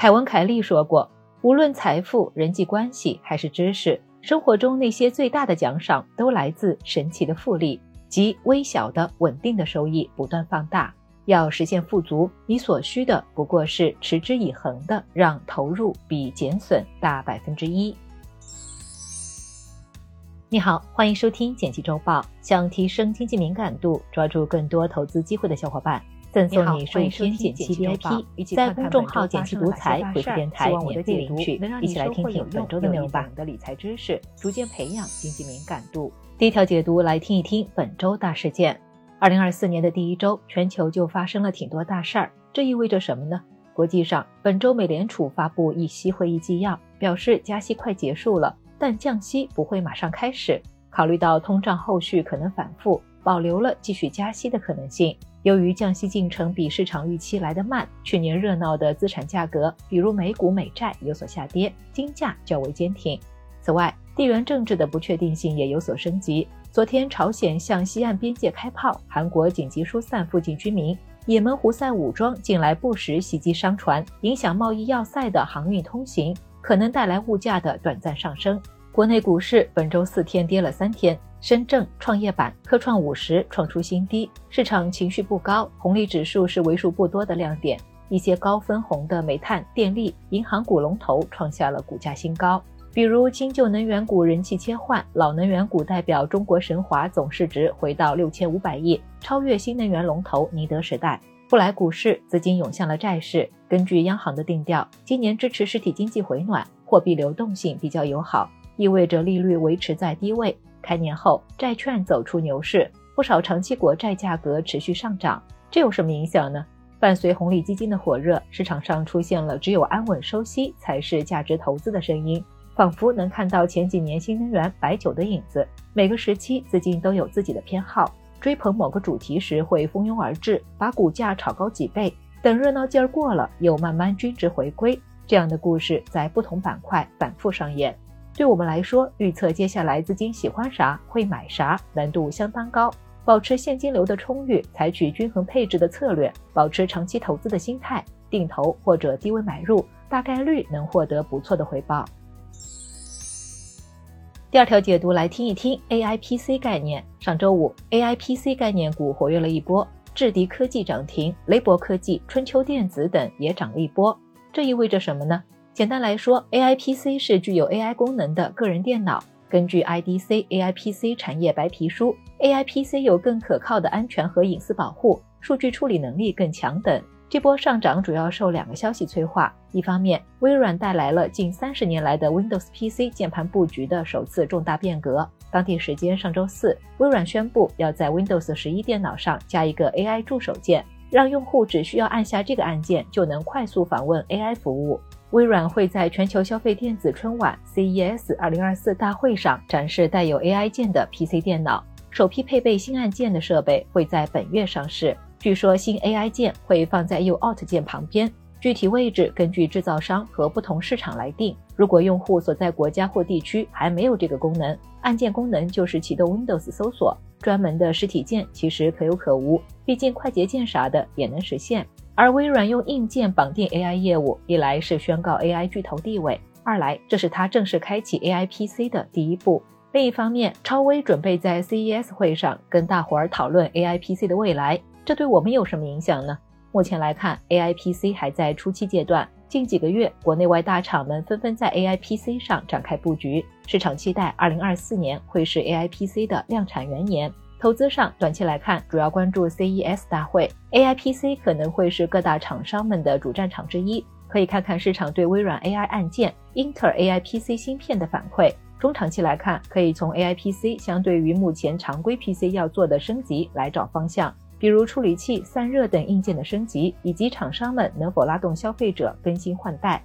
凯文·凯利说过：“无论财富、人际关系还是知识，生活中那些最大的奖赏都来自神奇的复利，即微小的稳定的收益不断放大。要实现富足，你所需的不过是持之以恒的让投入比减损大百分之一。”你好，欢迎收听《简七周报》。想提升经济敏感度，抓住更多投资机会的小伙伴，赠送你数天简七 VIP，在公众号“简七独裁回复电台免费领取。一起来听听本周的内容吧。的理财知识，逐渐培养经济敏感度。第一条解读，来听一听本周大事件。二零二四年的第一周，全球就发生了挺多大事儿。这意味着什么呢？国际上，本周美联储发布议息会议纪要，表示加息快结束了。但降息不会马上开始，考虑到通胀后续可能反复，保留了继续加息的可能性。由于降息进程比市场预期来得慢，去年热闹的资产价格，比如美股、美债有所下跌，金价较为坚挺。此外，地缘政治的不确定性也有所升级。昨天，朝鲜向西岸边界开炮，韩国紧急疏散附近居民，也门胡塞武装近来不时袭击商船，影响贸易要塞的航运通行。可能带来物价的短暂上升。国内股市本周四天跌了三天，深证、创业板、科创五十创出新低，市场情绪不高。红利指数是为数不多的亮点，一些高分红的煤炭、电力、银行股龙头创下了股价新高，比如新旧能源股人气切换，老能源股代表中国神华总市值回到六千五百亿，超越新能源龙头宁德时代。不来股市，资金涌向了债市。根据央行的定调，今年支持实体经济回暖，货币流动性比较友好，意味着利率维持在低位。开年后，债券走出牛市，不少长期国债价格持续上涨。这有什么影响呢？伴随红利基金的火热，市场上出现了只有安稳收息才是价值投资的声音，仿佛能看到前几年新能源、白酒的影子。每个时期资金都有自己的偏好。追捧某个主题时会蜂拥而至，把股价炒高几倍，等热闹劲儿过了，又慢慢均值回归。这样的故事在不同板块反复上演。对我们来说，预测接下来资金喜欢啥、会买啥，难度相当高。保持现金流的充裕，采取均衡配置的策略，保持长期投资的心态，定投或者低位买入，大概率能获得不错的回报。第二条解读来听一听 A I P C 概念。上周五，A I P C 概念股活跃了一波，智迪科技涨停，雷博科技、春秋电子等也涨了一波。这意味着什么呢？简单来说，A I P C 是具有 A I 功能的个人电脑。根据 I D C A I P C 产业白皮书，A I P C 有更可靠的安全和隐私保护，数据处理能力更强等。这波上涨主要受两个消息催化：一方面，微软带来了近三十年来的 Windows PC 键盘布局的首次重大变革。当地时间上周四，微软宣布要在 Windows 十一电脑上加一个 AI 助手键，让用户只需要按下这个按键就能快速访问 AI 服务。微软会在全球消费电子春晚 CES 2024大会上展示带有 AI 键的 PC 电脑，首批配备新按键的设备会在本月上市。据说新 AI 键会放在 U Alt 键旁边，具体位置根据制造商和不同市场来定。如果用户所在国家或地区还没有这个功能，按键功能就是启动 Windows 搜索，专门的实体键其实可有可无，毕竟快捷键啥的也能实现。而微软用硬件绑定 AI 业务，一来是宣告 AI 巨头地位，二来这是它正式开启 AI PC 的第一步。另一方面，超威准备在 CES 会上跟大伙儿讨论 AI PC 的未来。这对我们有什么影响呢？目前来看，AI PC 还在初期阶段。近几个月，国内外大厂们纷纷在 AI PC 上展开布局，市场期待2024年会是 AI PC 的量产元年。投资上，短期来看，主要关注 CES 大会，AI PC 可能会是各大厂商们的主战场之一。可以看看市场对微软 AI 按键、英特尔 AI PC 芯片的反馈。中长期来看，可以从 AI PC 相对于目前常规 PC 要做的升级来找方向。比如处理器、散热等硬件的升级，以及厂商们能否拉动消费者更新换代。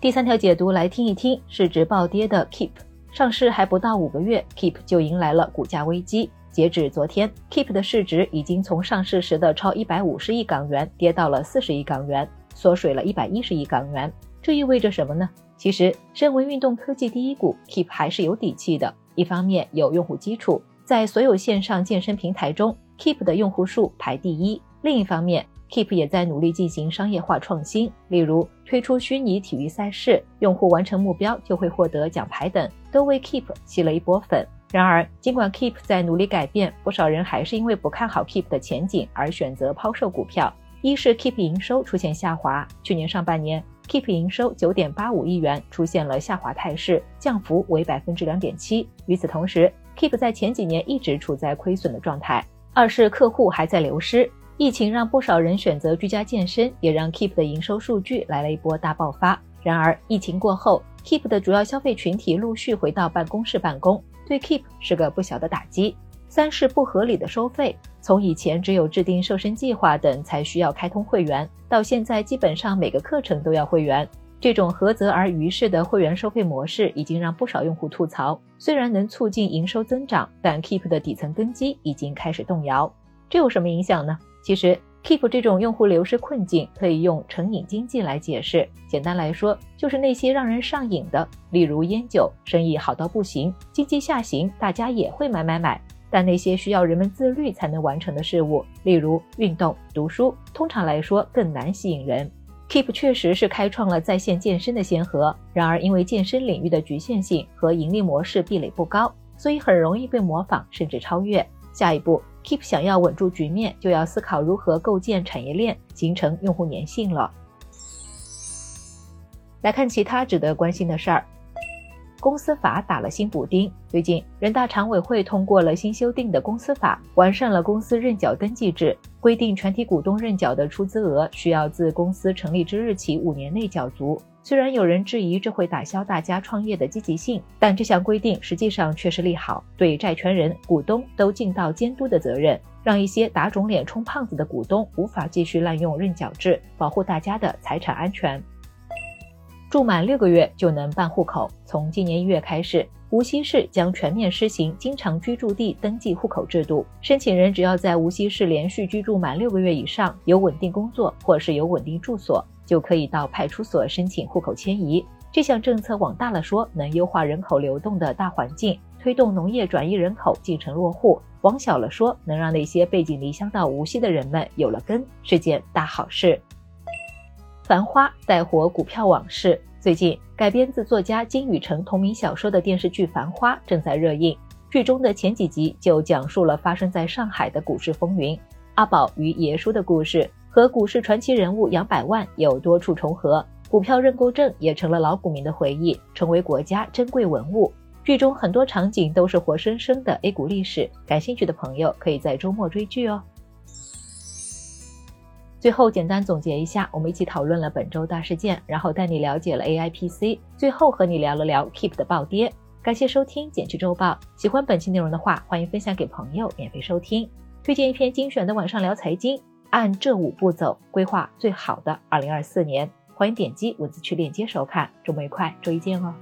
第三条解读来听一听，市值暴跌的 Keep 上市还不到五个月，Keep 就迎来了股价危机。截止昨天，Keep 的市值已经从上市时的超一百五十亿港元跌到了四十亿港元，缩水了一百一十亿港元。这意味着什么呢？其实，身为运动科技第一股，Keep 还是有底气的。一方面有用户基础。在所有线上健身平台中，Keep 的用户数排第一。另一方面 Keep 也在努力进行商业化创新，例如推出虚拟体育赛事，用户完成目标就会获得奖牌等，都为 Keep 吸了一波粉。然而，尽管 Keep 在努力改变，不少人还是因为不看好 Keep 的前景而选择抛售股票。一是 Keep 营收出现下滑，去年上半年 Keep 营收九点八五亿元出现了下滑态势，降幅为百分之两点七。与此同时，Keep 在前几年一直处在亏损的状态。二是客户还在流失，疫情让不少人选择居家健身，也让 Keep 的营收数据来了一波大爆发。然而，疫情过后，Keep 的主要消费群体陆续回到办公室办公。对 Keep 是个不小的打击。三是不合理的收费，从以前只有制定瘦身计划等才需要开通会员，到现在基本上每个课程都要会员。这种合则而于式的会员收费模式，已经让不少用户吐槽。虽然能促进营收增长，但 Keep 的底层根基已经开始动摇。这有什么影响呢？其实。Keep 这种用户流失困境可以用成瘾经济来解释。简单来说，就是那些让人上瘾的，例如烟酒，生意好到不行，经济下行，大家也会买买买。但那些需要人们自律才能完成的事物，例如运动、读书，通常来说更难吸引人。Keep 确实是开创了在线健身的先河，然而因为健身领域的局限性和盈利模式壁垒不高，所以很容易被模仿甚至超越。下一步。Keep 想要稳住局面，就要思考如何构建产业链，形成用户粘性了。来看其他值得关心的事儿，公司法打了新补丁。最近，人大常委会通过了新修订的公司法，完善了公司认缴登记制，规定全体股东认缴的出资额需要自公司成立之日起五年内缴足。虽然有人质疑这会打消大家创业的积极性，但这项规定实际上却是利好，对债权人、股东都尽到监督的责任，让一些打肿脸充胖子的股东无法继续滥用认缴制，保护大家的财产安全。住满六个月就能办户口，从今年一月开始，无锡市将全面实行经常居住地登记户口制度，申请人只要在无锡市连续居住满六个月以上，有稳定工作或是有稳定住所。就可以到派出所申请户口迁移。这项政策往大了说，能优化人口流动的大环境，推动农业转移人口进城落户；往小了说，能让那些背井离乡到无锡的人们有了根，是件大好事。繁花带火股票往事。最近改编自作家金宇澄同名小说的电视剧《繁花》正在热映，剧中的前几集就讲述了发生在上海的股市风云，阿宝与爷叔的故事。和股市传奇人物杨百万有多处重合，股票认购证也成了老股民的回忆，成为国家珍贵文物。剧中很多场景都是活生生的 A 股历史，感兴趣的朋友可以在周末追剧哦。最后简单总结一下，我们一起讨论了本周大事件，然后带你了解了 AIPC，最后和你聊了聊 Keep 的暴跌。感谢收听简趣周报，喜欢本期内容的话，欢迎分享给朋友免费收听。推荐一篇精选的晚上聊财经。按这五步走，规划最好的二零二四年。欢迎点击文字区链接收看。周末愉快，周一见哦。